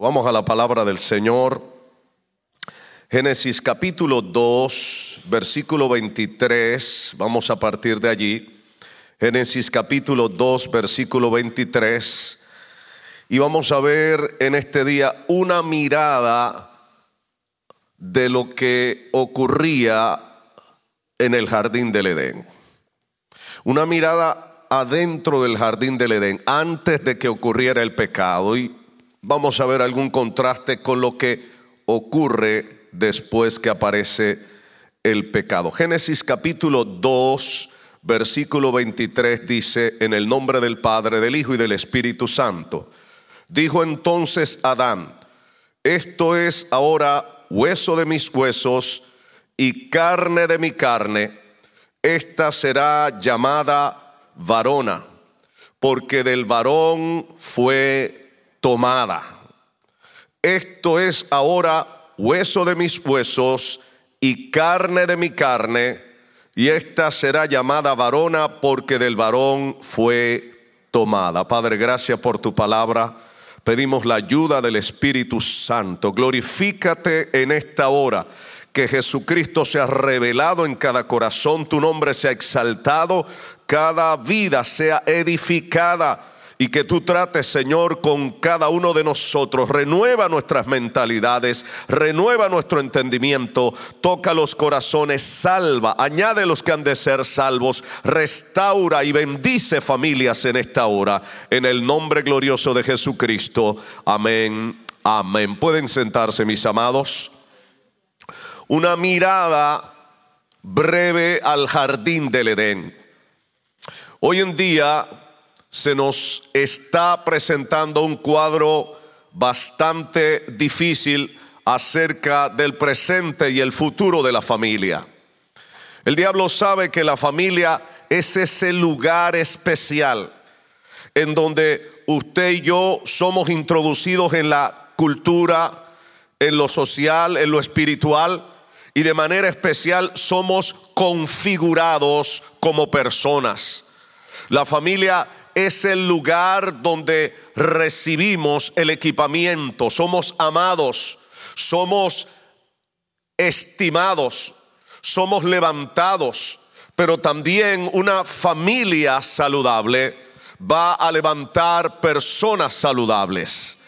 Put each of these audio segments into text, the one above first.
Vamos a la palabra del Señor. Génesis capítulo 2, versículo 23. Vamos a partir de allí. Génesis capítulo 2, versículo 23. Y vamos a ver en este día una mirada de lo que ocurría en el jardín del Edén. Una mirada adentro del jardín del Edén, antes de que ocurriera el pecado. Y vamos a ver algún contraste con lo que ocurre después que aparece el pecado. Génesis capítulo 2, versículo 23 dice, en el nombre del Padre, del Hijo y del Espíritu Santo. Dijo entonces Adán, esto es ahora hueso de mis huesos y carne de mi carne, esta será llamada varona, porque del varón fue tomada. Esto es ahora hueso de mis huesos y carne de mi carne, y esta será llamada varona porque del varón fue tomada. Padre, gracias por tu palabra. Pedimos la ayuda del Espíritu Santo. Glorifícate en esta hora. Que Jesucristo sea revelado en cada corazón, tu nombre sea exaltado, cada vida sea edificada y que tú trates, Señor, con cada uno de nosotros. Renueva nuestras mentalidades, renueva nuestro entendimiento, toca los corazones, salva, añade los que han de ser salvos, restaura y bendice familias en esta hora. En el nombre glorioso de Jesucristo. Amén. Amén. Pueden sentarse, mis amados. Una mirada breve al jardín del Edén. Hoy en día se nos está presentando un cuadro bastante difícil acerca del presente y el futuro de la familia. El diablo sabe que la familia es ese lugar especial en donde usted y yo somos introducidos en la cultura, en lo social, en lo espiritual y de manera especial somos configurados como personas. La familia es el lugar donde recibimos el equipamiento, somos amados, somos estimados, somos levantados, pero también una familia saludable va a levantar personas saludables.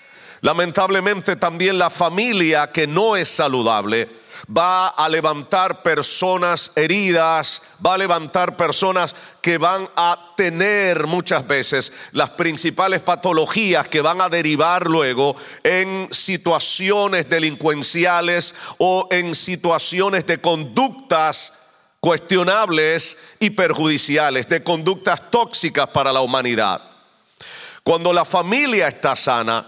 Lamentablemente también la familia que no es saludable va a levantar personas heridas, va a levantar personas que van a tener muchas veces las principales patologías que van a derivar luego en situaciones delincuenciales o en situaciones de conductas cuestionables y perjudiciales, de conductas tóxicas para la humanidad. Cuando la familia está sana,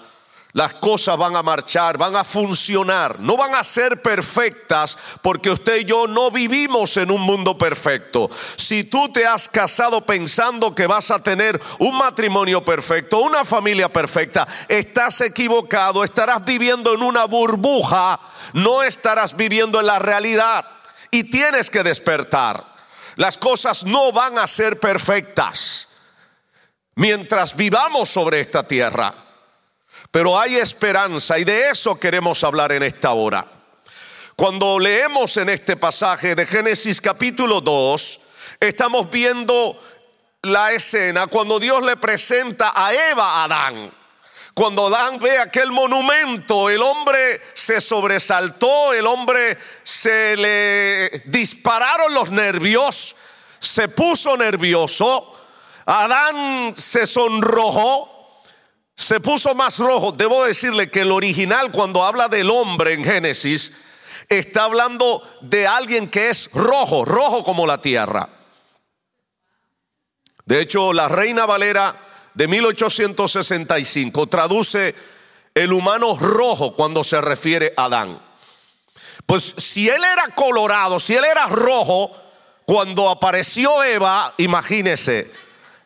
las cosas van a marchar, van a funcionar, no van a ser perfectas porque usted y yo no vivimos en un mundo perfecto. Si tú te has casado pensando que vas a tener un matrimonio perfecto, una familia perfecta, estás equivocado, estarás viviendo en una burbuja, no estarás viviendo en la realidad y tienes que despertar. Las cosas no van a ser perfectas mientras vivamos sobre esta tierra. Pero hay esperanza y de eso queremos hablar en esta hora. Cuando leemos en este pasaje de Génesis capítulo 2, estamos viendo la escena cuando Dios le presenta a Eva a Adán. Cuando Adán ve aquel monumento, el hombre se sobresaltó, el hombre se le dispararon los nervios, se puso nervioso, Adán se sonrojó se puso más rojo. Debo decirle que el original cuando habla del hombre en Génesis está hablando de alguien que es rojo, rojo como la tierra. De hecho, la Reina Valera de 1865 traduce el humano rojo cuando se refiere a Adán. Pues si él era colorado, si él era rojo, cuando apareció Eva, imagínese,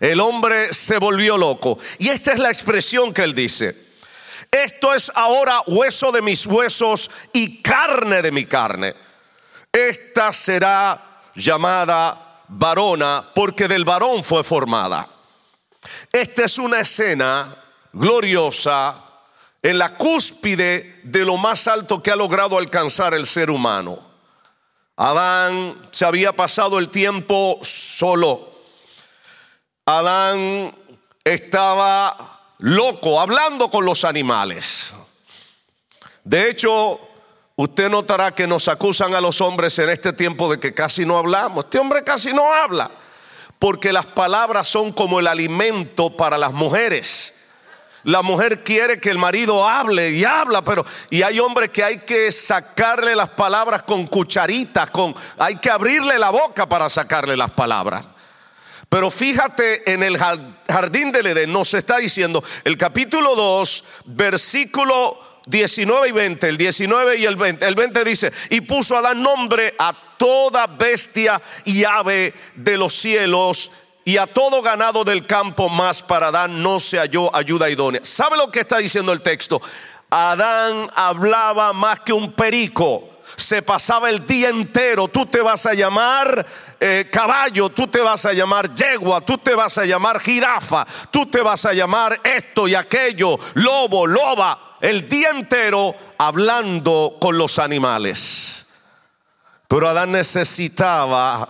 el hombre se volvió loco. Y esta es la expresión que él dice. Esto es ahora hueso de mis huesos y carne de mi carne. Esta será llamada varona porque del varón fue formada. Esta es una escena gloriosa en la cúspide de lo más alto que ha logrado alcanzar el ser humano. Adán se había pasado el tiempo solo. Adán estaba loco hablando con los animales. De hecho, usted notará que nos acusan a los hombres en este tiempo de que casi no hablamos. Este hombre casi no habla, porque las palabras son como el alimento para las mujeres. La mujer quiere que el marido hable y habla, pero y hay hombres que hay que sacarle las palabras con cucharitas, con hay que abrirle la boca para sacarle las palabras. Pero fíjate en el jardín del Edén nos está diciendo el capítulo 2, versículo 19 y 20, el 19 y el 20. El 20 dice, y puso a dar nombre a toda bestia y ave de los cielos y a todo ganado del campo, más para Adán no se halló ayuda idónea. ¿Sabe lo que está diciendo el texto? Adán hablaba más que un perico, se pasaba el día entero, tú te vas a llamar eh, caballo, tú te vas a llamar yegua, tú te vas a llamar jirafa, tú te vas a llamar esto y aquello, lobo, loba, el día entero hablando con los animales. Pero Adán necesitaba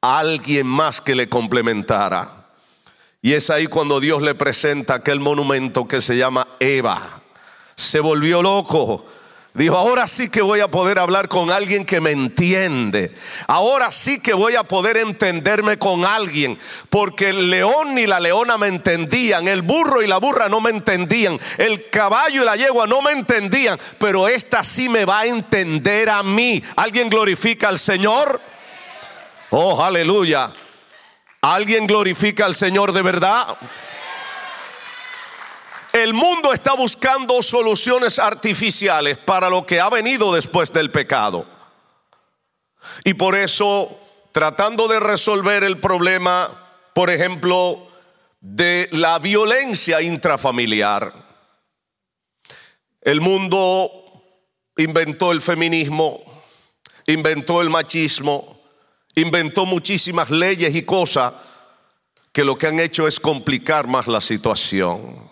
alguien más que le complementara. Y es ahí cuando Dios le presenta aquel monumento que se llama Eva. Se volvió loco. Dijo, ahora sí que voy a poder hablar con alguien que me entiende. Ahora sí que voy a poder entenderme con alguien. Porque el león ni la leona me entendían. El burro y la burra no me entendían. El caballo y la yegua no me entendían. Pero esta sí me va a entender a mí. ¿Alguien glorifica al Señor? Oh, aleluya. ¿Alguien glorifica al Señor de verdad? El mundo está buscando soluciones artificiales para lo que ha venido después del pecado. Y por eso, tratando de resolver el problema, por ejemplo, de la violencia intrafamiliar, el mundo inventó el feminismo, inventó el machismo, inventó muchísimas leyes y cosas que lo que han hecho es complicar más la situación.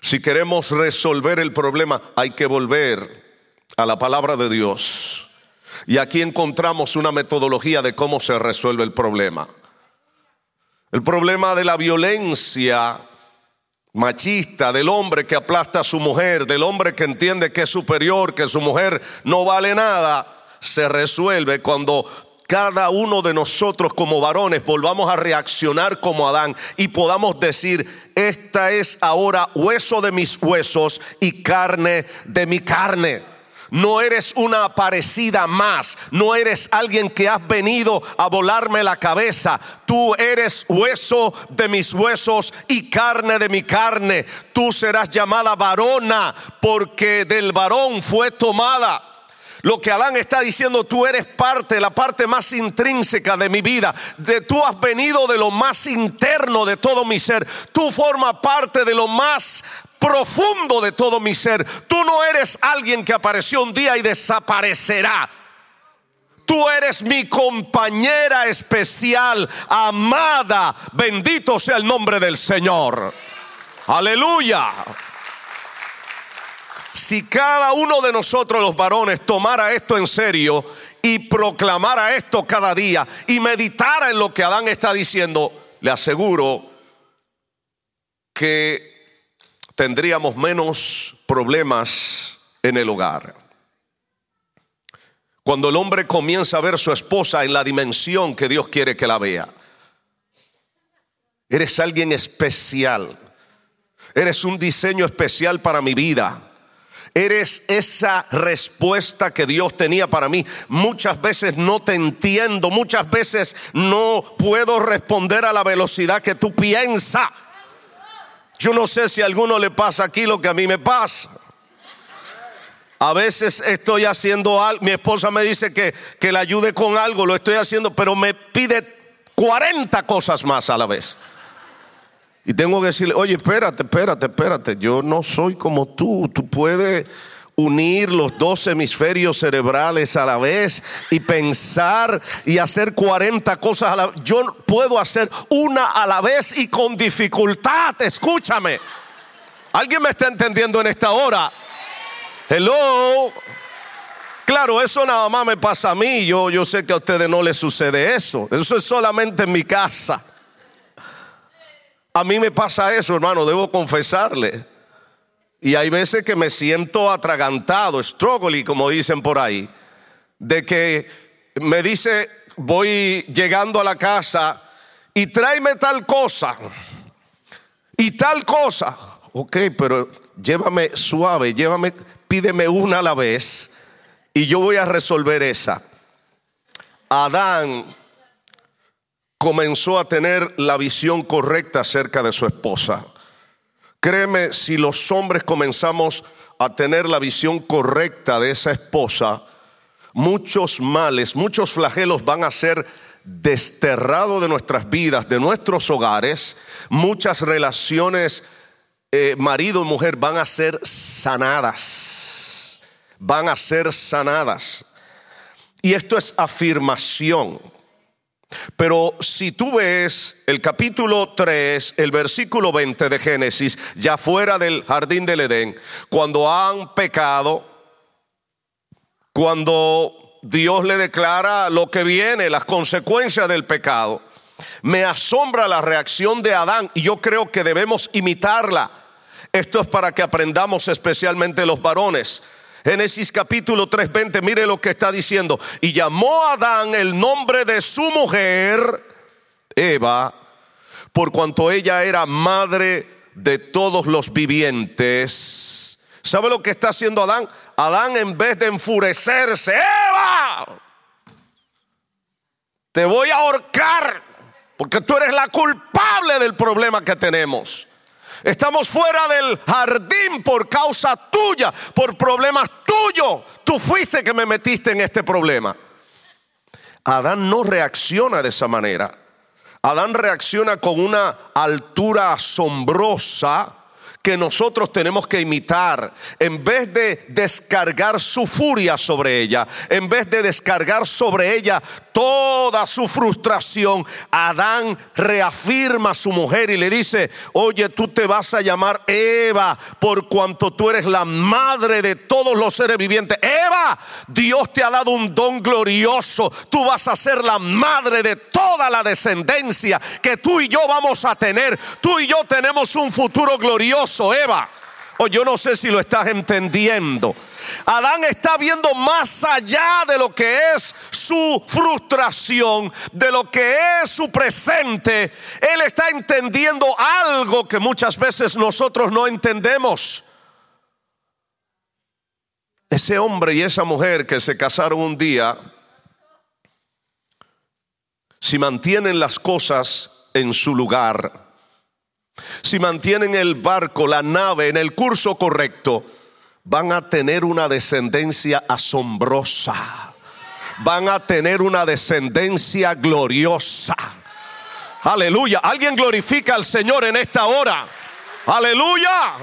Si queremos resolver el problema, hay que volver a la palabra de Dios. Y aquí encontramos una metodología de cómo se resuelve el problema. El problema de la violencia machista, del hombre que aplasta a su mujer, del hombre que entiende que es superior, que su mujer no vale nada, se resuelve cuando cada uno de nosotros como varones volvamos a reaccionar como Adán y podamos decir, esta es ahora hueso de mis huesos y carne de mi carne. No eres una parecida más. No eres alguien que has venido a volarme la cabeza. Tú eres hueso de mis huesos y carne de mi carne. Tú serás llamada varona porque del varón fue tomada. Lo que Adán está diciendo, tú eres parte, la parte más intrínseca de mi vida. De, tú has venido de lo más interno de todo mi ser. Tú formas parte de lo más profundo de todo mi ser. Tú no eres alguien que apareció un día y desaparecerá. Tú eres mi compañera especial, amada. Bendito sea el nombre del Señor. Aleluya. Si cada uno de nosotros los varones tomara esto en serio y proclamara esto cada día y meditara en lo que Adán está diciendo, le aseguro que tendríamos menos problemas en el hogar. Cuando el hombre comienza a ver su esposa en la dimensión que Dios quiere que la vea. Eres alguien especial. Eres un diseño especial para mi vida. Eres esa respuesta que Dios tenía para mí. Muchas veces no te entiendo, muchas veces no puedo responder a la velocidad que tú piensas. Yo no sé si a alguno le pasa aquí lo que a mí me pasa. A veces estoy haciendo algo, mi esposa me dice que, que le ayude con algo, lo estoy haciendo, pero me pide 40 cosas más a la vez. Y tengo que decirle, oye, espérate, espérate, espérate, yo no soy como tú, tú puedes unir los dos hemisferios cerebrales a la vez y pensar y hacer 40 cosas a la vez. Yo puedo hacer una a la vez y con dificultad, escúchame. ¿Alguien me está entendiendo en esta hora? Hello. Claro, eso nada más me pasa a mí. Yo, yo sé que a ustedes no les sucede eso. Eso es solamente en mi casa. A mí me pasa eso, hermano, debo confesarle. Y hay veces que me siento atragantado, struggling, como dicen por ahí, de que me dice, voy llegando a la casa y tráeme tal cosa y tal cosa. Ok, pero llévame suave, llévame, pídeme una a la vez y yo voy a resolver esa. Adán comenzó a tener la visión correcta acerca de su esposa. Créeme, si los hombres comenzamos a tener la visión correcta de esa esposa, muchos males, muchos flagelos van a ser desterrados de nuestras vidas, de nuestros hogares, muchas relaciones eh, marido y mujer van a ser sanadas, van a ser sanadas. Y esto es afirmación. Pero si tú ves el capítulo 3, el versículo 20 de Génesis, ya fuera del jardín del Edén, cuando han pecado, cuando Dios le declara lo que viene, las consecuencias del pecado, me asombra la reacción de Adán y yo creo que debemos imitarla. Esto es para que aprendamos especialmente los varones. Génesis capítulo 3:20, mire lo que está diciendo. Y llamó a Adán el nombre de su mujer, Eva, por cuanto ella era madre de todos los vivientes. ¿Sabe lo que está haciendo Adán? Adán en vez de enfurecerse, Eva, te voy a ahorcar porque tú eres la culpable del problema que tenemos. Estamos fuera del jardín por causa tuya, por problemas tuyos. Tú fuiste que me metiste en este problema. Adán no reacciona de esa manera. Adán reacciona con una altura asombrosa que nosotros tenemos que imitar. En vez de descargar su furia sobre ella, en vez de descargar sobre ella toda su frustración, Adán reafirma a su mujer y le dice, oye, tú te vas a llamar Eva por cuanto tú eres la madre de todos los seres vivientes. Eva, Dios te ha dado un don glorioso. Tú vas a ser la madre de toda la descendencia que tú y yo vamos a tener. Tú y yo tenemos un futuro glorioso, Eva. O yo no sé si lo estás entendiendo. Adán está viendo más allá de lo que es su frustración, de lo que es su presente. Él está entendiendo algo que muchas veces nosotros no entendemos. Ese hombre y esa mujer que se casaron un día, si mantienen las cosas en su lugar, si mantienen el barco, la nave en el curso correcto, van a tener una descendencia asombrosa. Van a tener una descendencia gloriosa. Aleluya. Alguien glorifica al Señor en esta hora. Aleluya.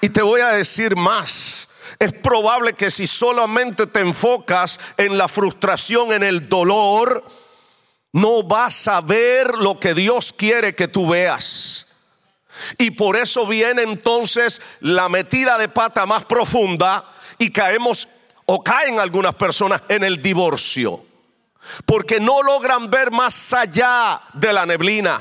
Y te voy a decir más. Es probable que si solamente te enfocas en la frustración, en el dolor, no vas a ver lo que Dios quiere que tú veas. Y por eso viene entonces la metida de pata más profunda y caemos o caen algunas personas en el divorcio. Porque no logran ver más allá de la neblina.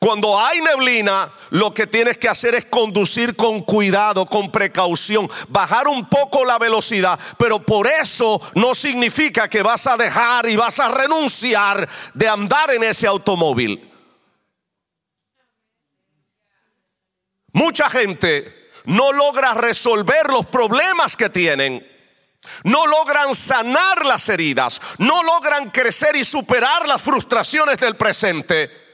Cuando hay neblina, lo que tienes que hacer es conducir con cuidado, con precaución, bajar un poco la velocidad, pero por eso no significa que vas a dejar y vas a renunciar de andar en ese automóvil. Mucha gente no logra resolver los problemas que tienen. No logran sanar las heridas, no logran crecer y superar las frustraciones del presente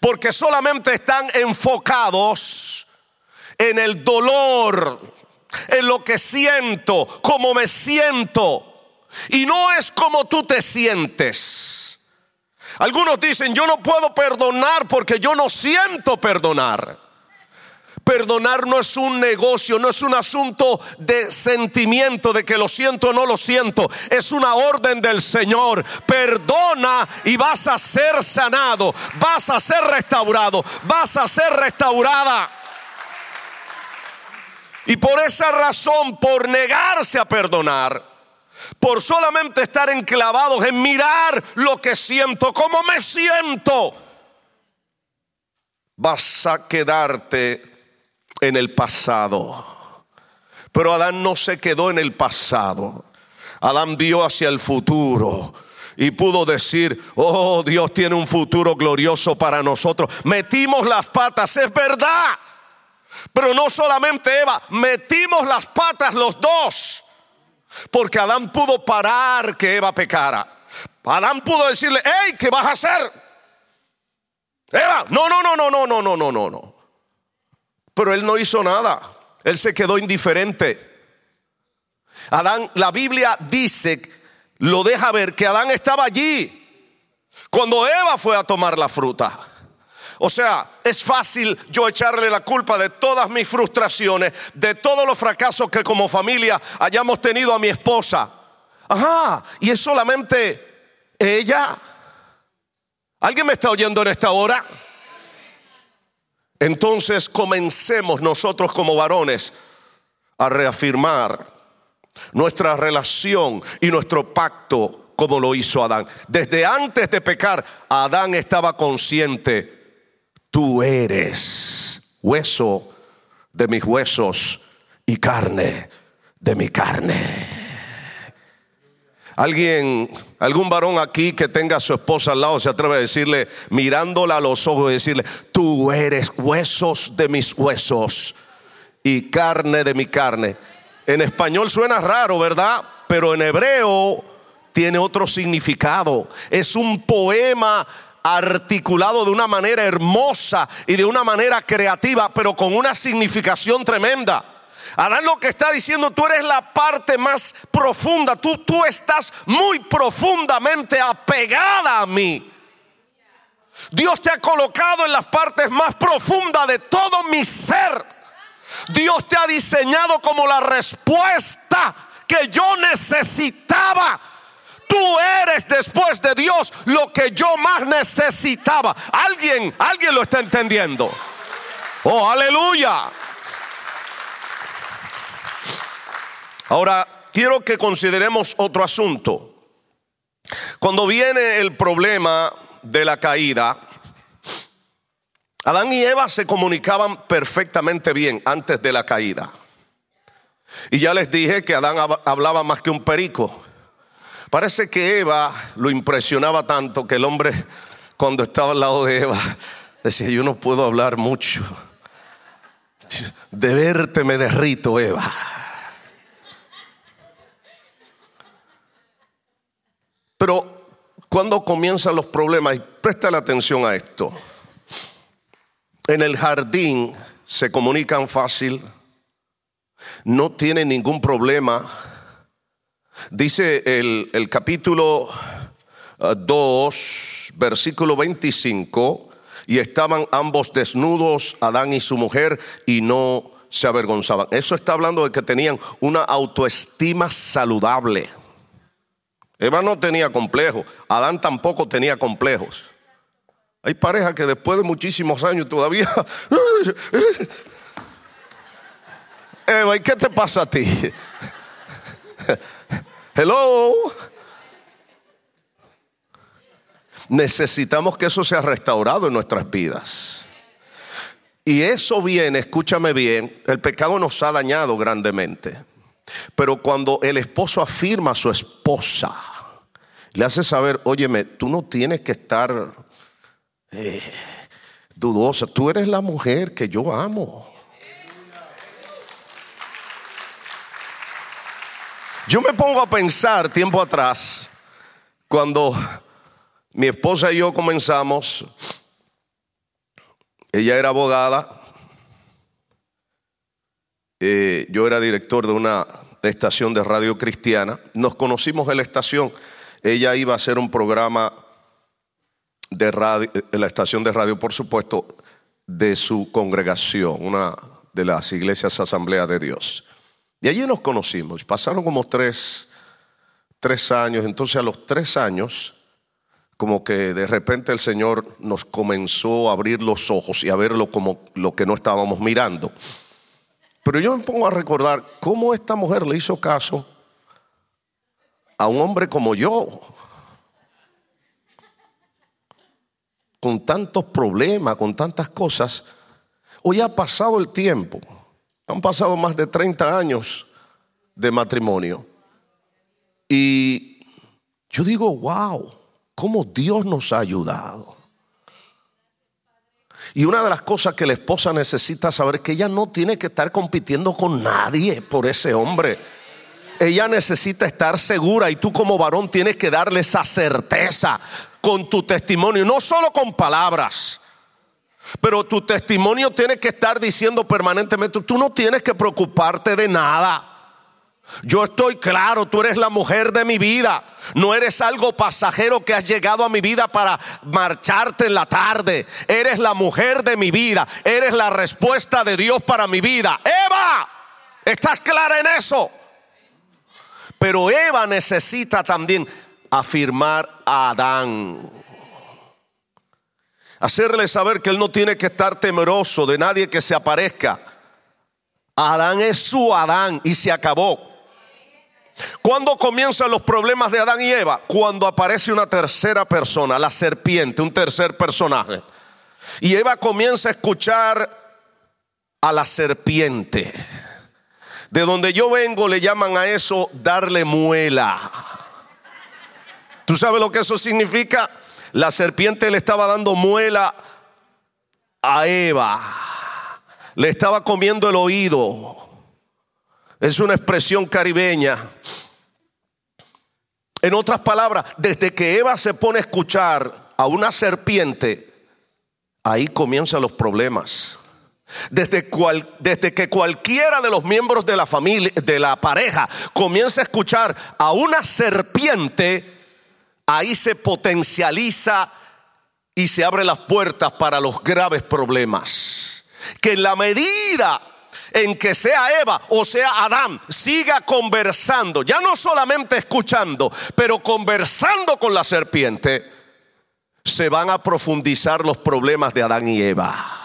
porque solamente están enfocados en el dolor, en lo que siento, cómo me siento. Y no es como tú te sientes. Algunos dicen, yo no puedo perdonar porque yo no siento perdonar. Perdonar no es un negocio, no es un asunto de sentimiento, de que lo siento o no lo siento. Es una orden del Señor. Perdona y vas a ser sanado, vas a ser restaurado, vas a ser restaurada. Y por esa razón, por negarse a perdonar, por solamente estar enclavados en mirar lo que siento, cómo me siento, vas a quedarte en el pasado. Pero Adán no se quedó en el pasado. Adán vio hacia el futuro y pudo decir, oh Dios tiene un futuro glorioso para nosotros. Metimos las patas, es verdad. Pero no solamente Eva, metimos las patas los dos. Porque Adán pudo parar que Eva pecara. Adán pudo decirle, hey, ¿qué vas a hacer? Eva, no, no, no, no, no, no, no, no, no, no. Pero él no hizo nada. Él se quedó indiferente. Adán, la Biblia dice, lo deja ver que Adán estaba allí cuando Eva fue a tomar la fruta. O sea, es fácil yo echarle la culpa de todas mis frustraciones, de todos los fracasos que como familia hayamos tenido a mi esposa. Ajá, y es solamente ella. ¿Alguien me está oyendo en esta hora? Entonces comencemos nosotros como varones a reafirmar nuestra relación y nuestro pacto como lo hizo Adán. Desde antes de pecar, Adán estaba consciente tú eres hueso de mis huesos y carne de mi carne. Alguien, algún varón aquí que tenga a su esposa al lado se atreve a decirle, mirándola a los ojos decirle, tú eres huesos de mis huesos y carne de mi carne. En español suena raro, ¿verdad? Pero en hebreo tiene otro significado. Es un poema articulado de una manera hermosa y de una manera creativa, pero con una significación tremenda. Adán lo que está diciendo, tú eres la parte más profunda, tú, tú estás muy profundamente apegada a mí. Dios te ha colocado en las partes más profundas de todo mi ser. Dios te ha diseñado como la respuesta que yo necesitaba Tú eres después de Dios lo que yo más necesitaba. Alguien, alguien lo está entendiendo. Oh, aleluya. Ahora, quiero que consideremos otro asunto. Cuando viene el problema de la caída, Adán y Eva se comunicaban perfectamente bien antes de la caída. Y ya les dije que Adán hablaba más que un perico. Parece que Eva lo impresionaba tanto que el hombre cuando estaba al lado de Eva decía, yo no puedo hablar mucho. De verte me derrito, Eva. Pero cuando comienzan los problemas, y presta la atención a esto, en el jardín se comunican fácil, no tienen ningún problema Dice el, capítulo 2, uh, versículo 25, y estaban ambos desnudos, Adán y su mujer, y no se avergonzaban. Eso está hablando de que tenían una autoestima saludable. Eva no tenía complejos, Adán tampoco tenía complejos. Hay parejas que después de muchísimos años todavía... Eva, ¿y qué te pasa a ti? Hello. Necesitamos que eso sea restaurado en nuestras vidas. Y eso viene, escúchame bien, el pecado nos ha dañado grandemente. Pero cuando el esposo afirma a su esposa, le hace saber, óyeme, tú no tienes que estar eh, dudosa, tú eres la mujer que yo amo. Yo me pongo a pensar tiempo atrás, cuando mi esposa y yo comenzamos, ella era abogada, eh, yo era director de una estación de radio cristiana, nos conocimos en la estación, ella iba a hacer un programa de radio, en la estación de radio, por supuesto, de su congregación, una de las iglesias Asamblea de Dios. Y allí nos conocimos. Pasaron como tres, tres años. Entonces a los tres años, como que de repente el Señor nos comenzó a abrir los ojos y a verlo como lo que no estábamos mirando. Pero yo me pongo a recordar cómo esta mujer le hizo caso a un hombre como yo, con tantos problemas, con tantas cosas. Hoy ha pasado el tiempo, han pasado más de 30 años de matrimonio. Y yo digo, wow, cómo Dios nos ha ayudado. Y una de las cosas que la esposa necesita saber es que ella no tiene que estar compitiendo con nadie por ese hombre. Ella necesita estar segura y tú como varón tienes que darle esa certeza con tu testimonio, no solo con palabras. Pero tu testimonio tiene que estar diciendo permanentemente, tú no tienes que preocuparte de nada. Yo estoy claro, tú eres la mujer de mi vida. No eres algo pasajero que has llegado a mi vida para marcharte en la tarde. Eres la mujer de mi vida. Eres la respuesta de Dios para mi vida. Eva, ¿estás clara en eso? Pero Eva necesita también afirmar a Adán. Hacerle saber que él no tiene que estar temeroso de nadie que se aparezca. Adán es su Adán y se acabó. ¿Cuándo comienzan los problemas de Adán y Eva? Cuando aparece una tercera persona, la serpiente, un tercer personaje. Y Eva comienza a escuchar a la serpiente. De donde yo vengo le llaman a eso darle muela. ¿Tú sabes lo que eso significa? La serpiente le estaba dando muela a Eva. Le estaba comiendo el oído. Es una expresión caribeña. En otras palabras, desde que Eva se pone a escuchar a una serpiente, ahí comienzan los problemas. Desde, que cualquiera de los miembros de la familia, de la pareja, comienza a escuchar a una serpiente, ahí se potencializa y se abren las puertas para los graves problemas. Que en la medida en que sea Eva o sea Adán siga conversando, ya no solamente escuchando, pero conversando con la serpiente, se van a profundizar los problemas de Adán y Eva.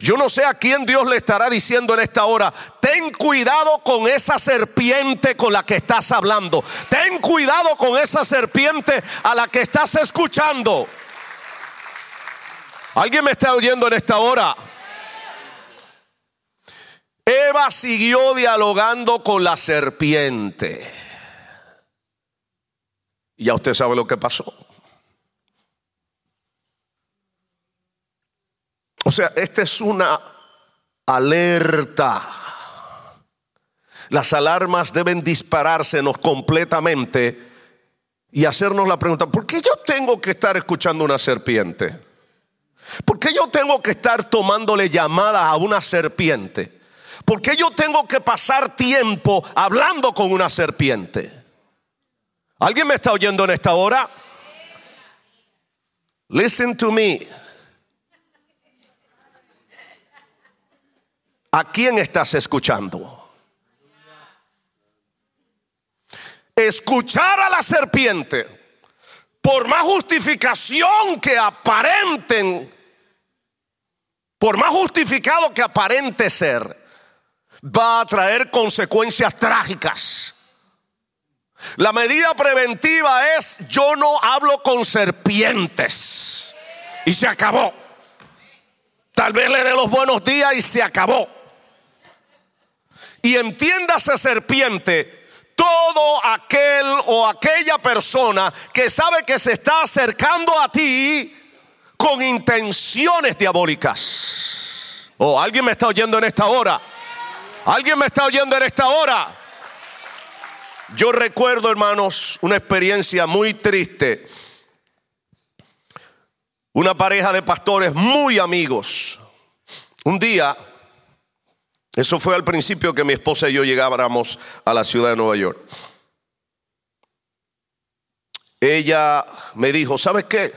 Yo no sé a quién Dios le estará diciendo en esta hora, ten cuidado con esa serpiente con la que estás hablando. Ten cuidado con esa serpiente a la que estás escuchando. ¿Alguien me está oyendo en esta hora? Eva siguió dialogando con la serpiente. Ya usted sabe lo que pasó. Sea, esta es una alerta. Las alarmas deben disparársenos completamente y hacernos la pregunta, ¿por qué yo tengo que estar escuchando una serpiente? ¿Por qué yo tengo que estar tomándole llamadas a una serpiente? ¿Por qué yo tengo que pasar tiempo hablando con una serpiente? ¿Alguien me está oyendo en esta hora? Listen to me. ¿A quién estás escuchando? Escuchar a la serpiente, por más justificación que aparenten, por más justificado que aparente ser, va a traer consecuencias trágicas. La medida preventiva es yo no hablo con serpientes. Y se acabó. Tal vez le dé los buenos días y se acabó. Y entiéndase serpiente, todo aquel o aquella persona que sabe que se está acercando a ti con intenciones diabólicas. Oh, alguien me está oyendo en esta hora. Alguien me está oyendo en esta hora. Yo recuerdo, hermanos, una experiencia muy triste. Una pareja de pastores muy amigos. Un día eso fue al principio que mi esposa y yo llegábamos a la ciudad de Nueva York. Ella me dijo, ¿sabes qué?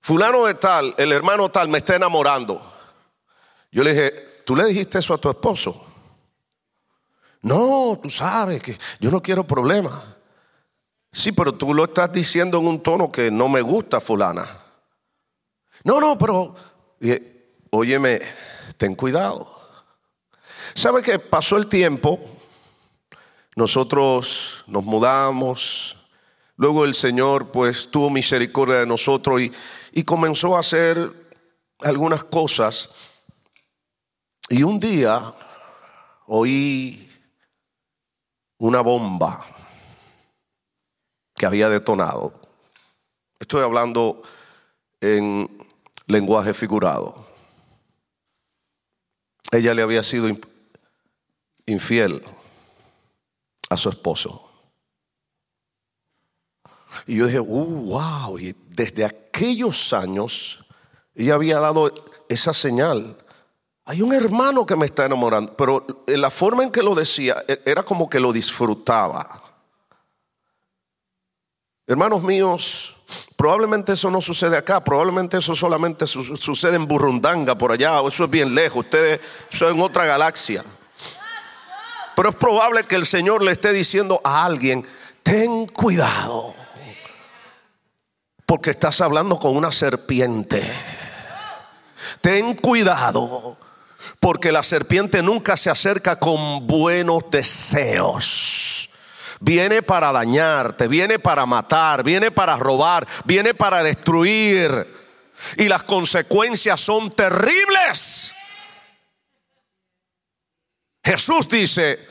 Fulano de tal, el hermano tal, me está enamorando. Yo le dije, ¿tú le dijiste eso a tu esposo? No, tú sabes que yo no quiero problemas. Sí, pero tú lo estás diciendo en un tono que no me gusta, fulana. No, no, pero, óyeme, ten cuidado. ¿Sabe que pasó el tiempo? Nosotros nos mudamos. Luego el Señor pues tuvo misericordia de nosotros y, y comenzó a hacer algunas cosas. Y un día oí una bomba que había detonado. Estoy hablando en lenguaje figurado. Ella le había sido infiel a su esposo. Y yo dije, uh, wow, y desde aquellos años ella había dado esa señal. Hay un hermano que me está enamorando, pero la forma en que lo decía e, era como que lo disfrutaba. Hermanos míos, probablemente eso no sucede acá, probablemente eso solamente sucede en Burrundanga, por allá, o eso es bien lejos, ustedes son en otra galaxia. Pero es probable que el Señor le esté diciendo a alguien, ten cuidado, porque estás hablando con una serpiente. Ten cuidado, porque la serpiente nunca se acerca con buenos deseos. Viene para dañarte, viene para matar, viene para robar, viene para destruir. Y las consecuencias son terribles. Jesús dice,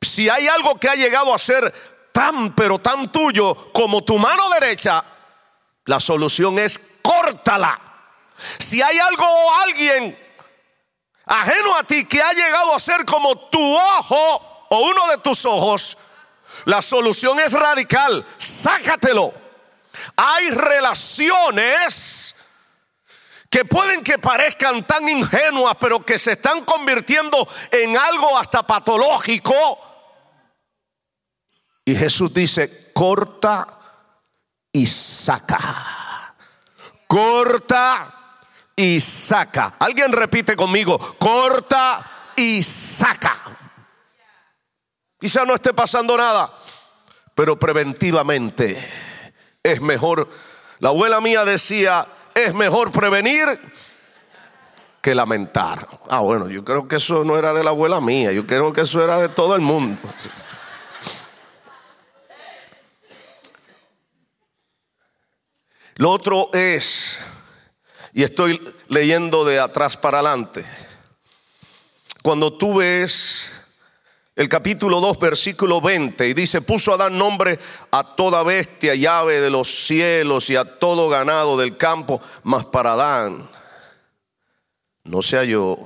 si hay algo que ha llegado a ser tan, pero tan tuyo como tu mano derecha, la solución es córtala. Si hay algo o alguien ajeno a ti que ha llegado a ser como tu ojo o uno de tus ojos, la solución es radical. Sácatelo. Hay relaciones que pueden que parezcan tan ingenuas, pero que se están convirtiendo en algo hasta patológico. Y Jesús dice, corta y saca. Corta y saca. Alguien repite conmigo, corta y saca. Quizá no esté pasando nada, pero preventivamente es mejor. La abuela mía decía, es mejor prevenir que lamentar. Ah, bueno, yo creo que eso no era de la abuela mía, yo creo que eso era de todo el mundo. Lo otro es, y estoy leyendo de atrás para adelante, cuando tú ves el capítulo 2, versículo 20, y dice, puso a dar nombre a toda bestia y ave de los cielos y a todo ganado del campo, mas para Adán no se halló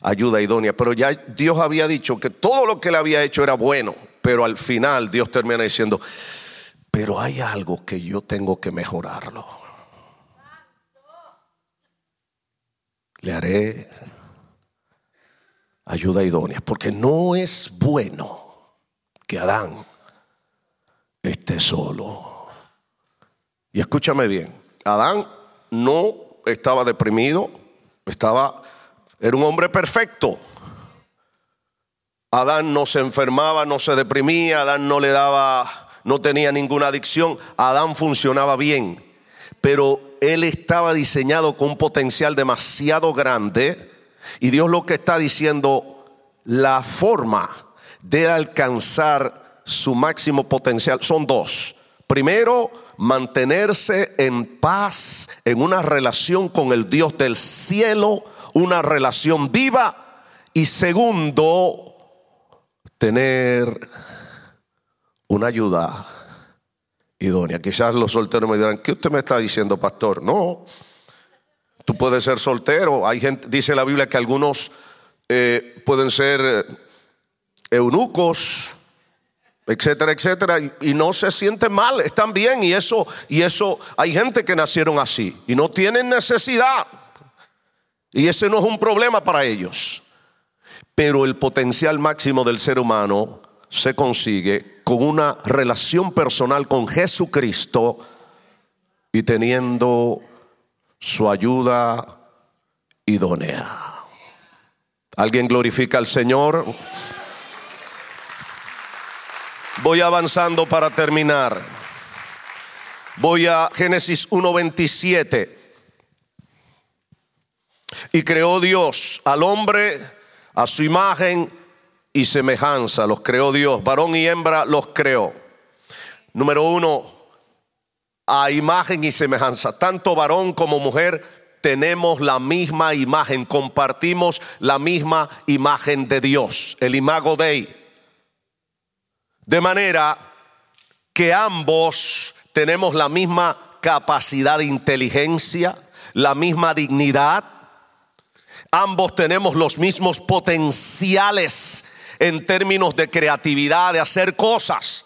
ayuda idónea. Pero ya Dios había dicho que todo lo que le había hecho era bueno, pero al final Dios termina diciendo, pero hay algo que yo tengo que mejorarlo. Le haré ayuda idónea, porque no es bueno que Adán esté solo. Y escúchame bien, Adán no estaba deprimido, estaba era un hombre perfecto. Adán no se enfermaba, no se deprimía, Adán no le daba no tenía ninguna adicción, Adán funcionaba bien, pero él estaba diseñado con un potencial demasiado grande y Dios lo que está diciendo, la forma de alcanzar su máximo potencial son dos. Primero, mantenerse en paz en una relación con el Dios del cielo, una relación viva. Y segundo, tener una ayuda idónea. Quizás los solteros me dirán, ¿qué usted me está diciendo, pastor? No, tú puedes ser soltero. Hay gente, dice la Biblia que algunos eh, pueden ser eunucos, etcétera, etcétera, y, no se sienten mal, están bien, y eso, y eso, hay gente que nacieron así y no tienen necesidad. Y ese no es un problema para ellos. Pero el potencial máximo del ser humano se consigue con una relación personal con Jesucristo y teniendo su ayuda idónea. ¿Alguien glorifica al Señor? Voy avanzando para terminar. Voy a Génesis 1.27. Y creó Dios al hombre a su imagen y semejanza. Los creó Dios. Varón y hembra los creó. Número uno, a imagen y semejanza. Tanto varón como mujer tenemos la misma imagen, compartimos la misma imagen de Dios, el imago Dei. De manera que ambos tenemos la misma capacidad de inteligencia, la misma dignidad, ambos tenemos los mismos potenciales en términos de creatividad, de hacer cosas,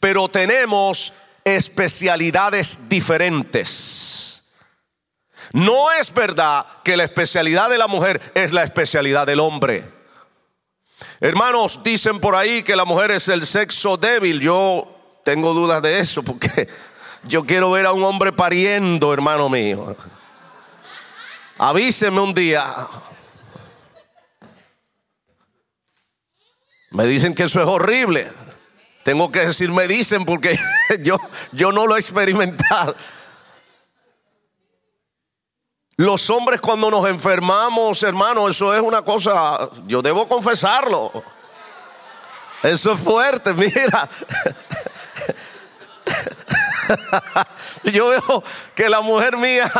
pero tenemos especialidades diferentes. No es verdad que la especialidad de la mujer es la especialidad del hombre. Hermanos, dicen por ahí que la mujer es el sexo débil. Yo tengo dudas de eso porque yo quiero ver a un hombre pariendo, hermano mío. Avíseme un día. Me dicen que eso es horrible. Tengo que decir me dicen porque yo, yo no lo he experimentado. Los hombres cuando nos enfermamos, hermano, eso es una cosa, yo debo confesarlo. Eso es fuerte, mira. Yo veo que la mujer mía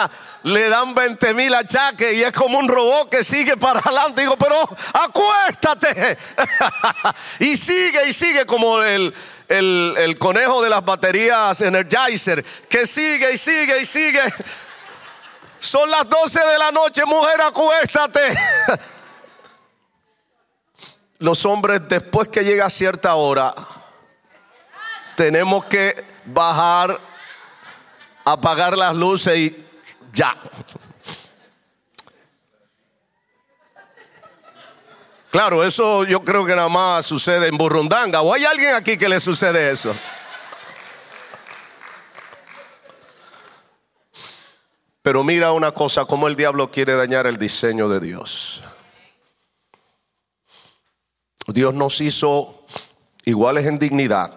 le dan 20 mil achaques y es como un robot que sigue para adelante. Digo, pero acuéstate. y sigue y sigue como el, el conejo de las baterías Energizer, que sigue y sigue y sigue. Son las 12 de la noche, mujer, acuéstate. Los hombres después que llega cierta hora, tenemos que bajar, apagar las luces y ya. Claro, eso yo creo que nada más sucede en Burrundanga. ¿O hay alguien aquí que le sucede eso? Pero mira una cosa, cómo el diablo quiere dañar el diseño de Dios. Dios nos hizo iguales en dignidad,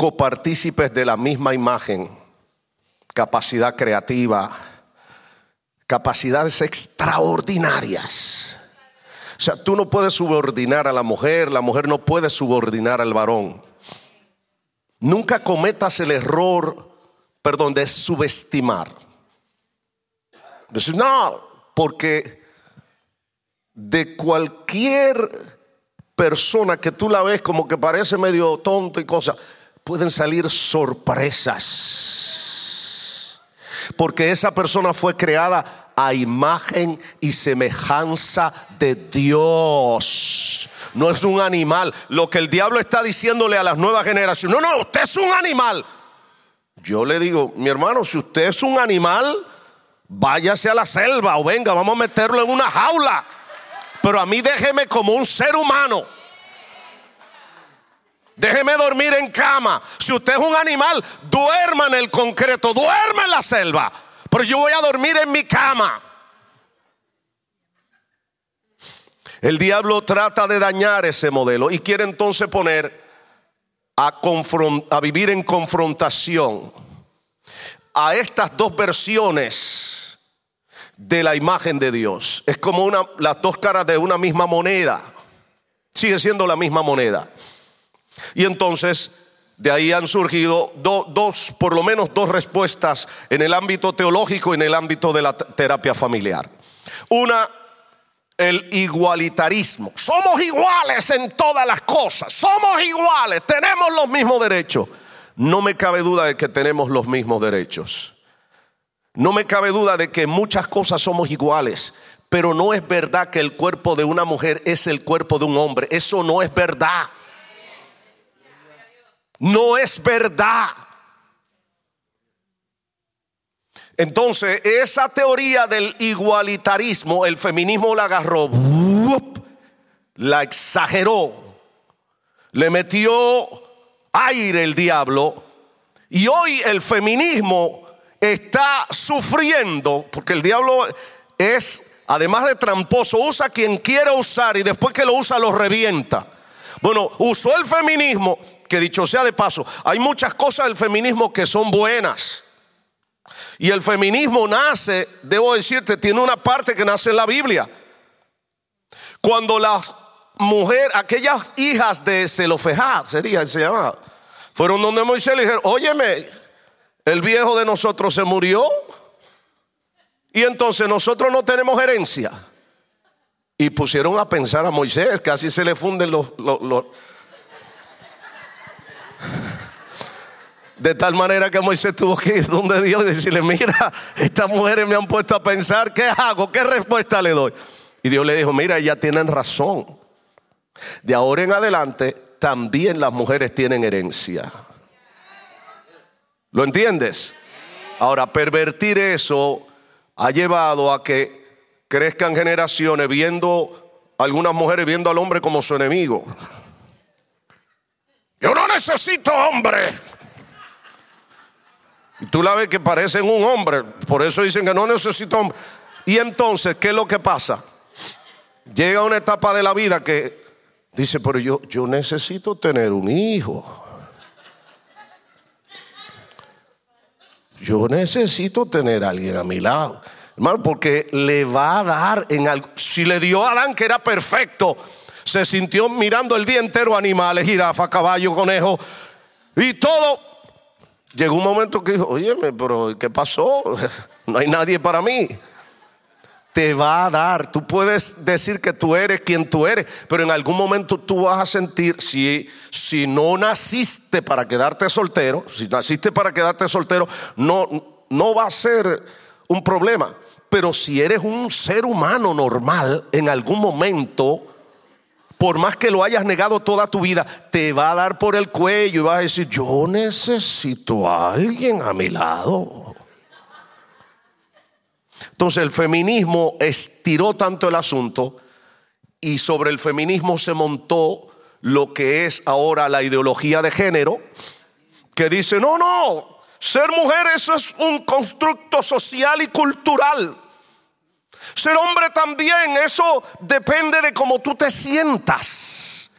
copartícipes de la misma imagen, capacidad creativa, capacidades extraordinarias. O sea, tú no puedes subordinar a la mujer, la mujer no puede subordinar al varón. Nunca cometas el error perdón, de subestimar. Decir, no, porque de cualquier persona que tú la ves como que parece medio tonto y cosa, pueden salir sorpresas. Porque esa persona fue creada a imagen y semejanza de Dios. No es un animal. Lo que el diablo está diciéndole a las nuevas generaciones. No, no, usted es un animal. Yo le digo, mi hermano, si usted es un animal, váyase a la selva o venga, vamos a meterlo en una jaula. Pero a mí déjeme como un ser humano. Déjeme dormir en cama. Si usted es un animal, duerma en el concreto, duerma en la selva. Pero yo voy a dormir en mi cama. El diablo trata de dañar ese modelo y quiere entonces poner a, vivir en confrontación a estas dos versiones de la imagen de Dios. Es como una, las dos caras de una misma moneda. Sigue siendo la misma moneda. Y entonces de ahí han surgido dos, por lo menos dos respuestas en el ámbito teológico y en el ámbito de la terapia familiar. Una el igualitarismo. Somos iguales en todas las cosas. Somos iguales. Tenemos los mismos derechos. No me cabe duda de que tenemos los mismos derechos. No me cabe duda de que muchas cosas somos iguales. Pero no es verdad que el cuerpo de una mujer es el cuerpo de un hombre. Eso no es verdad. No es verdad. Entonces, esa teoría del igualitarismo, el feminismo la agarró, la exageró, le metió aire el diablo, y hoy el feminismo está sufriendo, porque el diablo es, además de tramposo, usa quien quiere usar y después que lo usa lo revienta. Bueno, usó el feminismo, que dicho sea de paso, hay muchas cosas del feminismo que son buenas. Y el feminismo nace, debo decirte, tiene una parte que nace en la Biblia. Cuando las mujeres, aquellas hijas de Zelofejad, sería, se llamaba, fueron donde Moisés le dijeron, óyeme, el viejo de nosotros se murió y entonces nosotros no tenemos herencia. Y pusieron a pensar a Moisés, casi se le funden los, De tal manera que Moisés tuvo que ir donde Dios y decirle, mira, estas mujeres me han puesto a pensar, ¿qué hago? ¿Qué respuesta le doy? Y Dios le dijo, mira, ya tienen razón. De ahora en adelante, también las mujeres tienen herencia. ¿Lo entiendes? Ahora, pervertir eso ha llevado a que crezcan generaciones viendo, algunas mujeres viendo al hombre como su enemigo. Yo no necesito hombre. Y tú la ves que parecen un hombre, por eso dicen que no necesito hombre. Y entonces, ¿qué es lo que pasa? Llega una etapa de la vida que dice, pero yo, yo necesito tener un hijo. Yo necesito tener a alguien a mi lado. Hermano, porque le va a dar en algo. Si le dio a Adán que era perfecto, se sintió mirando el día entero animales, jirafa, caballo, conejo y todo Llegó un momento que dijo, óyeme, pero ¿qué pasó? No hay nadie para mí. Te va a dar. Tú puedes decir que tú eres quien tú eres, pero en algún momento tú vas a sentir, si, si no naciste para quedarte soltero, si naciste para quedarte soltero, no, no va a ser un problema. Pero si eres un ser humano normal, en algún momento por más que lo hayas negado toda tu vida, te va a dar por el cuello y vas a decir, yo necesito a alguien a mi lado. Entonces el feminismo estiró tanto el asunto y sobre el feminismo se montó lo que es ahora la ideología de género, que dice, no, no, ser mujer eso es un constructo social y cultural. Ser hombre también, eso depende de cómo tú te sientas.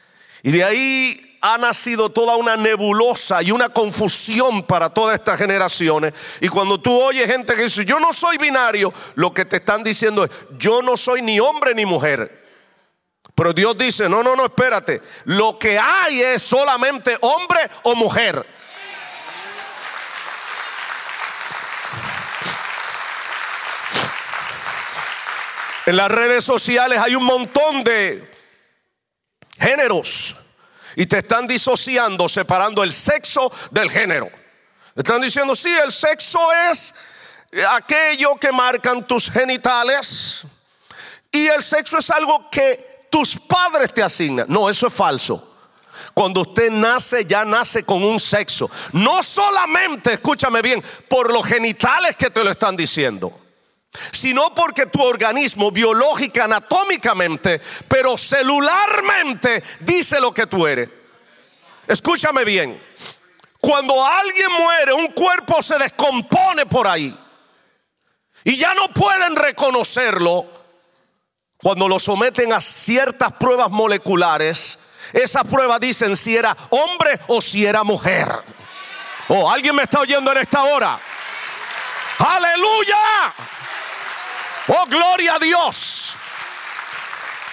Y de ahí ha nacido toda una nebulosa y una confusión para todas estas generaciones. Y cuando tú oyes gente que dice, yo no soy binario, lo que te están diciendo es, yo no soy ni hombre ni mujer. Pero Dios dice, no, no, no, espérate. Lo que hay es solamente hombre o mujer. En las redes sociales hay un montón de géneros y te están disociando, separando el sexo del género. Te están diciendo, sí, el sexo es aquello que marcan tus genitales y el sexo es algo que tus padres te asignan. No, eso es falso. Cuando usted nace, ya nace con un sexo. No solamente, escúchame bien, por los genitales que te lo están diciendo sino porque tu organismo biológica, anatómicamente, pero celularmente dice lo que tú eres. Escúchame bien, cuando alguien muere, un cuerpo se descompone por ahí y ya no pueden reconocerlo. Cuando lo someten a ciertas pruebas moleculares, esas pruebas dicen si era hombre o si era mujer. Oh, alguien me está oyendo en esta hora. Aleluya. Oh, gloria a Dios.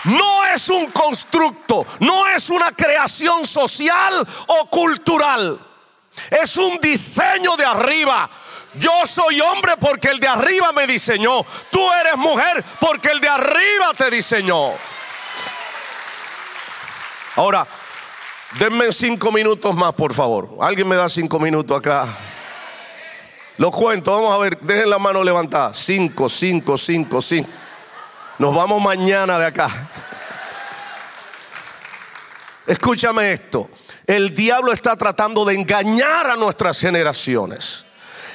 No es un constructo, no es una creación social o cultural. Es un diseño de arriba. Yo soy hombre porque el de arriba me diseñó. Tú eres mujer porque el de arriba te diseñó. Ahora, denme cinco minutos más, por favor. ¿Alguien me da cinco minutos acá? Lo cuento, vamos a ver, dejen la mano levantada. Cinco, cinco, cinco, cinco. Nos vamos mañana de acá. Escúchame esto. El diablo está tratando de engañar a nuestras generaciones.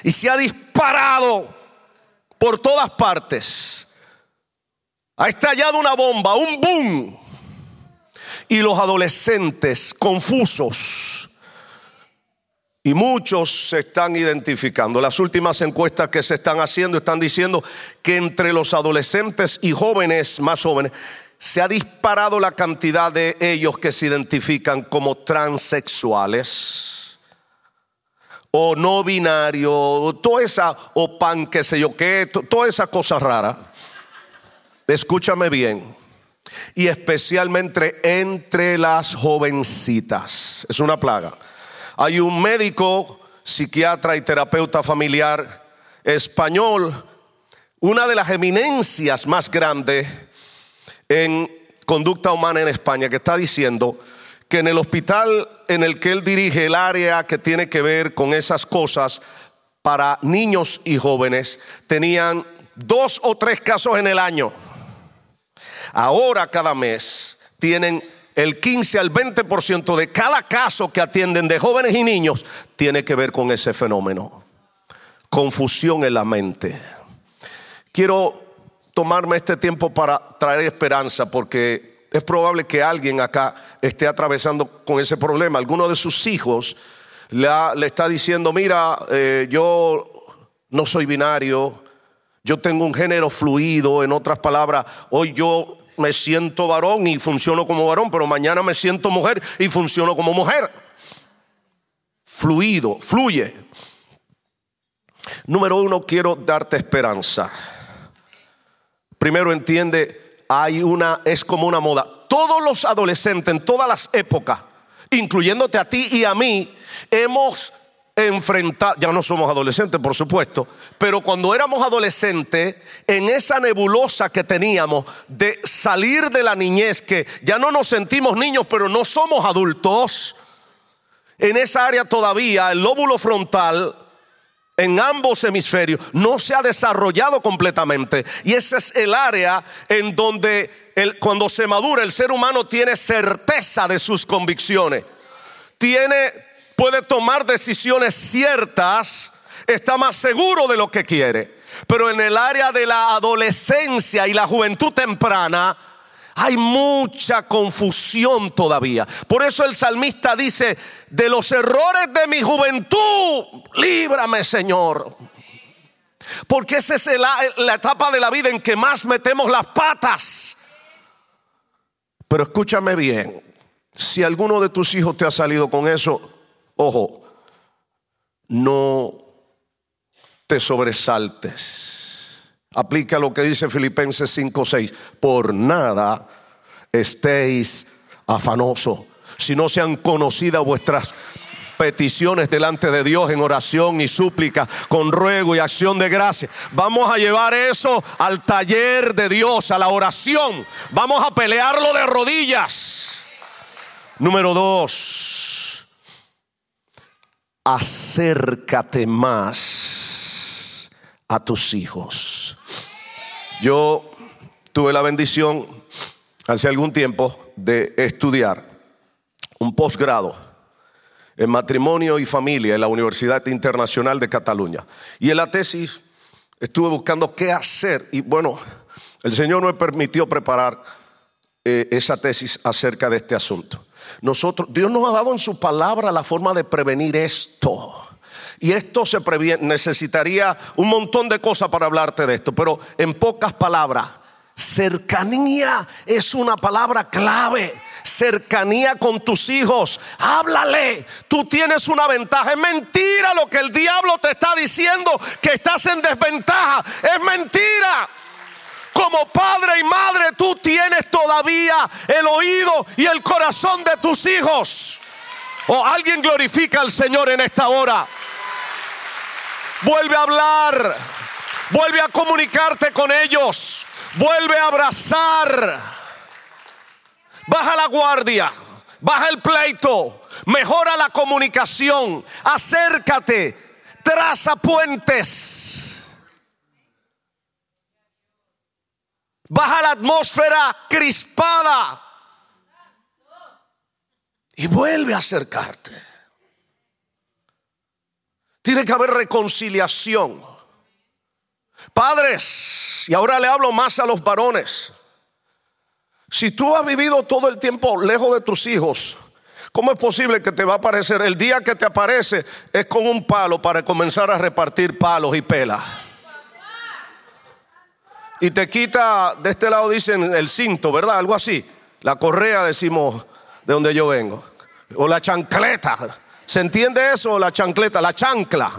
Y se ha disparado por todas partes. Ha estallado una bomba, un boom. Y los adolescentes confusos Y muchos se están identificando. Las últimas encuestas que se están haciendo están diciendo que entre los adolescentes y jóvenes, más jóvenes, se ha disparado la cantidad de ellos que se identifican como transexuales o no binario, toda esa, o pan, qué sé yo qué, toda esa cosa rara. Escúchame bien. Y especialmente entre las jovencitas. Es una plaga. Hay un médico, psiquiatra y terapeuta familiar español, una de las eminencias más grandes en conducta humana en España, que está diciendo que en el hospital en el que él dirige el área que tiene que ver con esas cosas para niños y jóvenes, tenían dos o tres casos en el año. Ahora cada mes tienen el 15 al 20% de cada caso que atienden de jóvenes y niños tiene que ver con ese fenómeno. Confusión en la mente. Quiero tomarme este tiempo para traer esperanza porque es probable que alguien acá esté atravesando con ese problema. Alguno de sus hijos le, está diciendo, mira, eh, yo no soy binario, yo tengo un género fluido, en otras palabras, hoy yo me siento varón y funciono como varón, pero mañana me siento mujer y funciono como mujer. Fluido, fluye. Número uno, quiero darte esperanza. Primero entiende, hay una, es como una moda. Todos los adolescentes en todas las épocas, incluyéndote a ti y a mí, hemos enfrentar, ya no somos adolescentes, por supuesto, pero cuando éramos adolescentes, en esa nebulosa que teníamos de salir de la niñez, que ya no nos sentimos niños, pero no somos adultos, en esa área todavía el lóbulo frontal en ambos hemisferios no se ha desarrollado completamente. Y ese es el área en donde cuando se madura el ser humano tiene certeza de sus convicciones. Tiene puede tomar decisiones ciertas, está más seguro de lo que quiere. Pero en el área de la adolescencia y la juventud temprana, hay mucha confusión todavía. Por eso el salmista dice, de los errores de mi juventud, líbrame Señor. Porque esa es la, la, etapa de la vida en que más metemos las patas. Pero escúchame bien, si alguno de tus hijos te ha salido con eso, Ojo, no te sobresaltes. Aplica lo que dice Filipenses 5:6. Por nada estéis afanosos, si no sean conocidas vuestras peticiones delante de Dios en oración y súplica, con ruego y acción de gracia. Vamos a llevar eso al taller de Dios, a la oración. Vamos a pelearlo de rodillas. Número dos acércate más a tus hijos. Yo tuve la bendición hace algún tiempo de estudiar un posgrado en matrimonio y familia en la Universidad Internacional de Cataluña. Y en la tesis estuve buscando qué hacer y bueno, el Señor me permitió preparar eh, esa tesis acerca de este asunto. Nosotros, Dios nos ha dado en su palabra la forma de prevenir esto. Y esto se previene, necesitaría un montón de cosas para hablarte de esto, pero en pocas palabras, cercanía es una palabra clave. Cercanía con tus hijos, háblale. Tú tienes una ventaja. Es mentira lo que el diablo te está diciendo, que estás en desventaja. Es mentira como padre y madre tú tienes todavía el oído y el corazón de tus hijos. O alguien glorifica al Señor en esta hora. Vuelve a hablar. Vuelve a comunicarte con ellos. Vuelve a abrazar. Baja la guardia. Baja el pleito. Mejora la comunicación. Acércate. Traza puentes baja la atmósfera crispada y vuelve a acercarte. Tiene que haber reconciliación. Padres, y ahora le hablo más a los varones. Si tú has vivido todo el tiempo lejos de tus hijos, ¿Cómo es posible que te va a aparecer? El día que te aparece es con un palo para comenzar a repartir palos y pelas. Y te quita, de este lado dicen el cinto, ¿verdad? Algo así. La correa decimos de donde yo vengo. O la chancleta. ¿Se entiende eso? La chancleta, la chancla.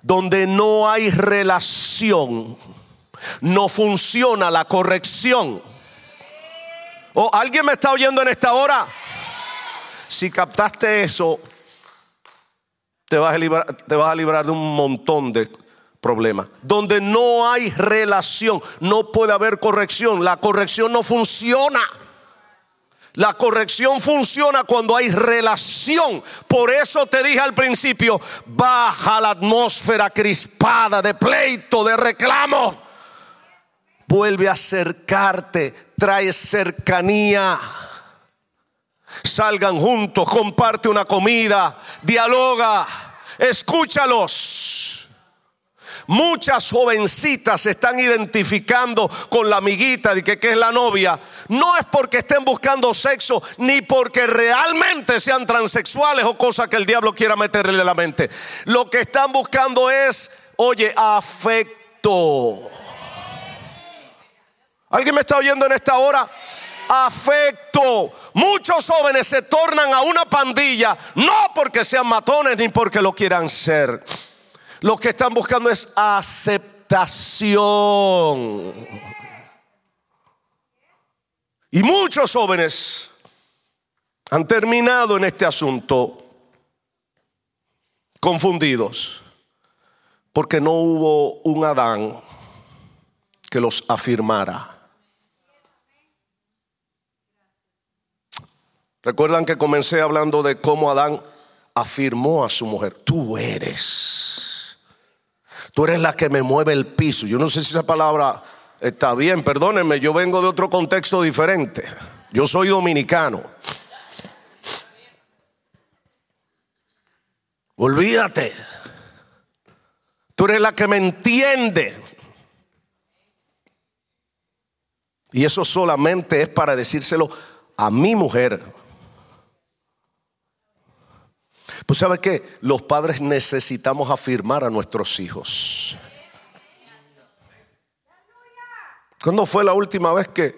Donde no hay relación, no funciona la corrección. ¿O alguien me está oyendo en esta hora? Si captaste eso, te vas a librar, te vas a librar de un montón de problemas. Donde no hay relación, no puede haber corrección. La corrección no funciona. La corrección funciona cuando hay relación. Por eso te dije al principio, baja la atmósfera crispada de pleito, de reclamo. Vuelve a acercarte, trae cercanía. Salgan juntos, comparte una comida, dialoga, escúchalos. Muchas jovencitas se están identificando con la amiguita de que, que, es la novia. No es porque estén buscando sexo, ni porque realmente sean transexuales o cosas que el diablo quiera meterle en la mente. Lo que están buscando es, oye, afecto. ¿Alguien me está oyendo en esta hora? Afecto. Muchos jóvenes se tornan a una pandilla, no porque sean matones ni porque lo quieran ser lo que están buscando es aceptación. Y muchos jóvenes han terminado en este asunto confundidos porque no hubo un Adán que los afirmara. Recuerdan que comencé hablando de cómo Adán afirmó a su mujer, tú eres Tú eres la que me mueve el piso. Yo no sé si esa palabra está bien, perdónenme, yo vengo de otro contexto diferente. Yo soy dominicano. Olvídate. Tú eres la que me entiende. Y eso solamente es para decírselo a mi mujer. Pues sabe que los padres necesitamos afirmar a nuestros hijos. ¿Cuándo fue la última vez que,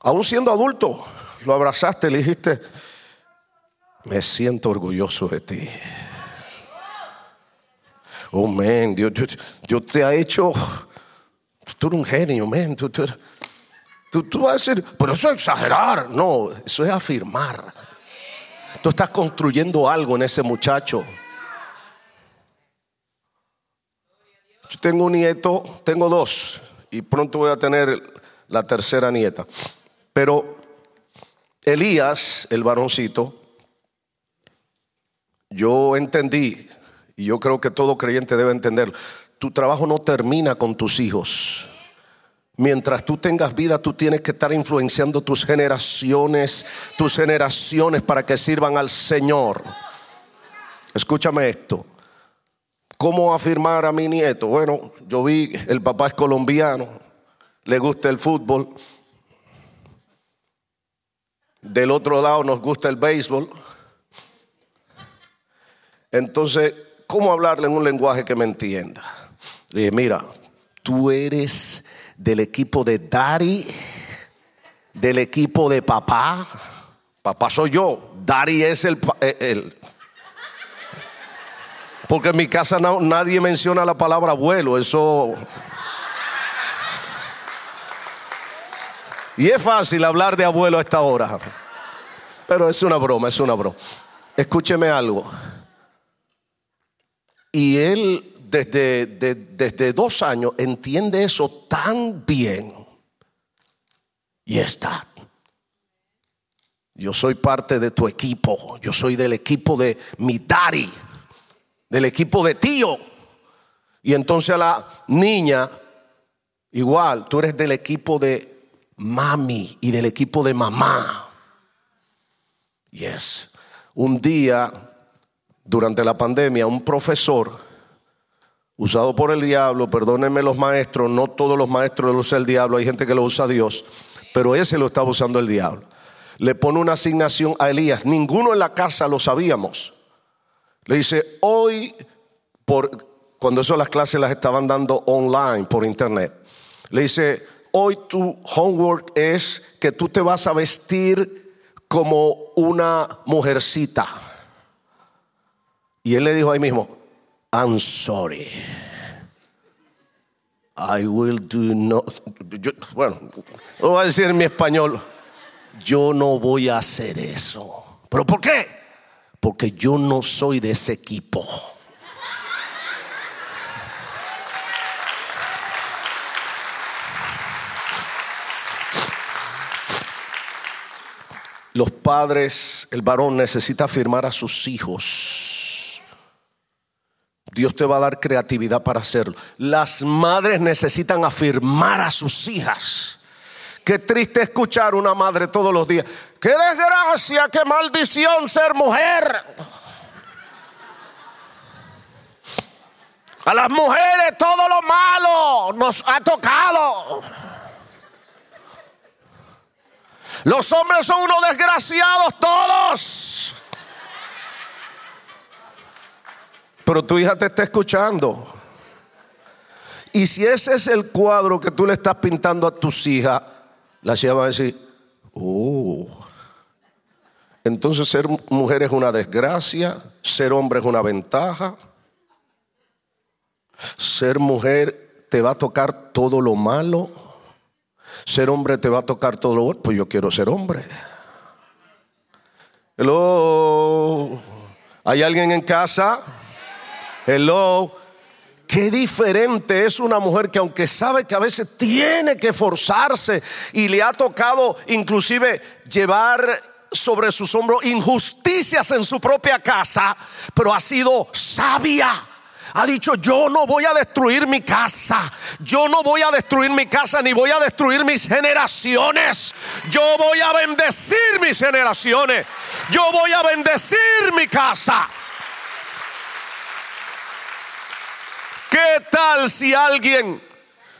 aún siendo adulto, lo abrazaste y le dijiste, me siento orgulloso de ti? Oh, man, Dios, te ha hecho, tú eres un genio, man. Tú, tú vas a decir, pero eso es exagerar. No, eso es afirmar. Tú estás construyendo algo en ese muchacho. Yo tengo un nieto, tengo dos, y pronto voy a tener la tercera nieta. Pero Elías, el varoncito, yo entendí, y yo creo que todo creyente debe entenderlo, tu trabajo no termina con tus hijos. Mientras tú tengas vida, tú tienes que estar influenciando tus generaciones, tus generaciones para que sirvan al Señor. Escúchame esto. ¿Cómo afirmar a mi nieto? Bueno, yo vi, el papá es colombiano, le gusta el fútbol. Del otro lado nos gusta el béisbol. Entonces, ¿cómo hablarle en un lenguaje que me entienda? Le dije, mira, tú eres del equipo de Daddy, del equipo de papá. Papá soy yo, Daddy es el, eh, porque en mi casa nadie menciona la palabra abuelo, eso... Y es fácil hablar de abuelo a esta hora. Pero es una broma, es una broma. Escúcheme algo. Y él desde, desde dos años entiende eso tan bien. Y está. Yo soy parte de tu equipo. Yo soy del equipo de mi daddy. Del equipo de tío. Y entonces a la niña, igual, tú eres del equipo de mami y del equipo de mamá. Yes. Un día, durante la pandemia, un profesor usado por el diablo, perdónenme los maestros, no todos los maestros lo usa el diablo, hay gente que lo usa Dios, pero ese lo estaba usando el diablo. le pone una asignación a Elías. Ninguno en la casa lo sabíamos. Le dice, hoy, cuando eso las clases las estaban dando online por internet, le dice, hoy tu homework es que tú te vas a vestir como una mujercita. Y él le dijo ahí mismo, I'm sorry. I will do not. bueno, lo voy a decir en mi español. Yo no voy a hacer eso. ¿Pero por qué? Porque yo no soy de ese equipo. Los padres, el varón necesita afirmar a sus hijos. Dios te va a dar creatividad para hacerlo. Las madres necesitan afirmar a sus hijas. Qué triste escuchar una madre todos los días. Qué desgracia, qué maldición ser mujer. A las mujeres todo lo malo nos ha tocado. Los hombres son unos desgraciados todos. Pero tu hija te está escuchando. Y si ese es el cuadro que tú le estás pintando a tus hijas, la chica va a decir, oh, entonces ser mujer es una desgracia, ser hombre es una ventaja. Ser mujer te va a tocar todo lo malo. Ser hombre te va a tocar todo lo bueno. Pues yo quiero ser hombre. Hello. ¿Hay alguien en casa? Hello. Qué diferente es una mujer que aunque sabe que a veces tiene que forzarse y le ha tocado inclusive llevar sobre sus hombros injusticias en su propia casa, pero ha sido sabia ha dicho, yo no voy a destruir mi casa, yo no voy a destruir mi casa ni voy a destruir mis generaciones, yo voy a bendecir mis generaciones, yo voy a bendecir mi casa. ¿Qué tal si alguien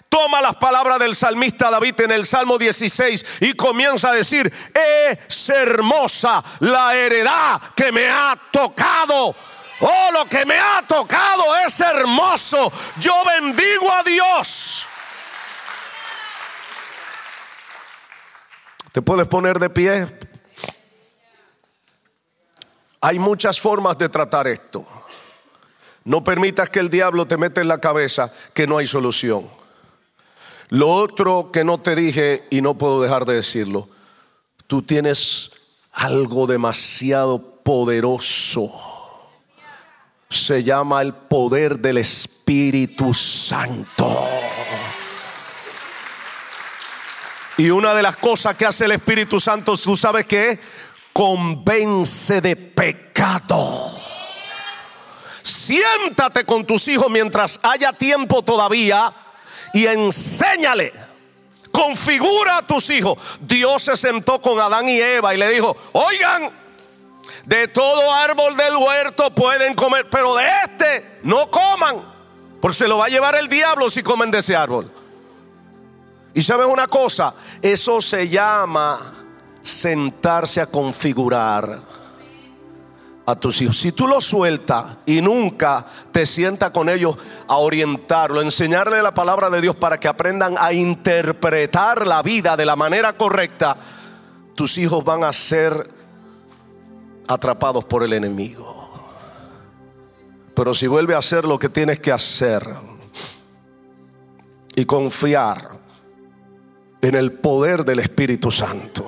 toma las palabras del salmista David en el Salmo 16 y comienza a decir, es hermosa la heredad que me ha tocado Oh, lo que me ha tocado es hermoso. Yo bendigo a Dios. ¿Te puedes poner de pie? Hay muchas formas de tratar esto. No permitas que el diablo te meta en la cabeza que no hay solución. Lo otro que no te dije y no puedo dejar de decirlo, tú tienes algo demasiado poderoso se llama el poder del Espíritu Santo. Y una de las cosas que hace el Espíritu Santo, tú sabes que convence de pecado. Siéntate con tus hijos mientras haya tiempo todavía y enséñale. Configura a tus hijos. Dios se sentó con Adán y Eva y le dijo, oigan, de todo árbol del huerto pueden comer, pero de este no coman, porque se lo va a llevar el diablo si comen de ese árbol. Y saben una cosa, eso se llama sentarse a configurar a tus hijos. Si tú lo sueltas y nunca te sientas con ellos a orientarlo, enseñarle la palabra de Dios para que aprendan a interpretar la vida de la manera correcta, tus hijos van a ser atrapados por el enemigo. Pero si vuelve a hacer lo que tienes que hacer y confiar en el poder del Espíritu Santo.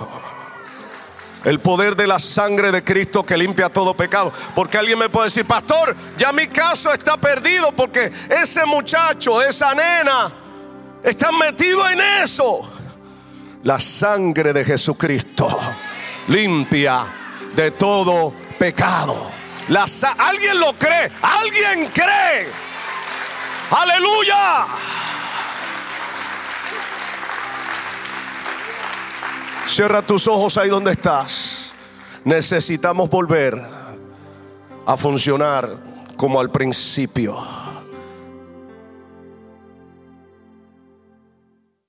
El poder de la sangre de Cristo que limpia todo pecado. Porque alguien me puede decir, pastor, ya mi caso está perdido porque ese muchacho, esa nena, están metido en eso. La sangre de Jesucristo limpia de todo pecado. alguien lo cree, alguien cree. Aleluya. Cierra tus ojos ahí donde estás. Necesitamos volver a funcionar como al principio.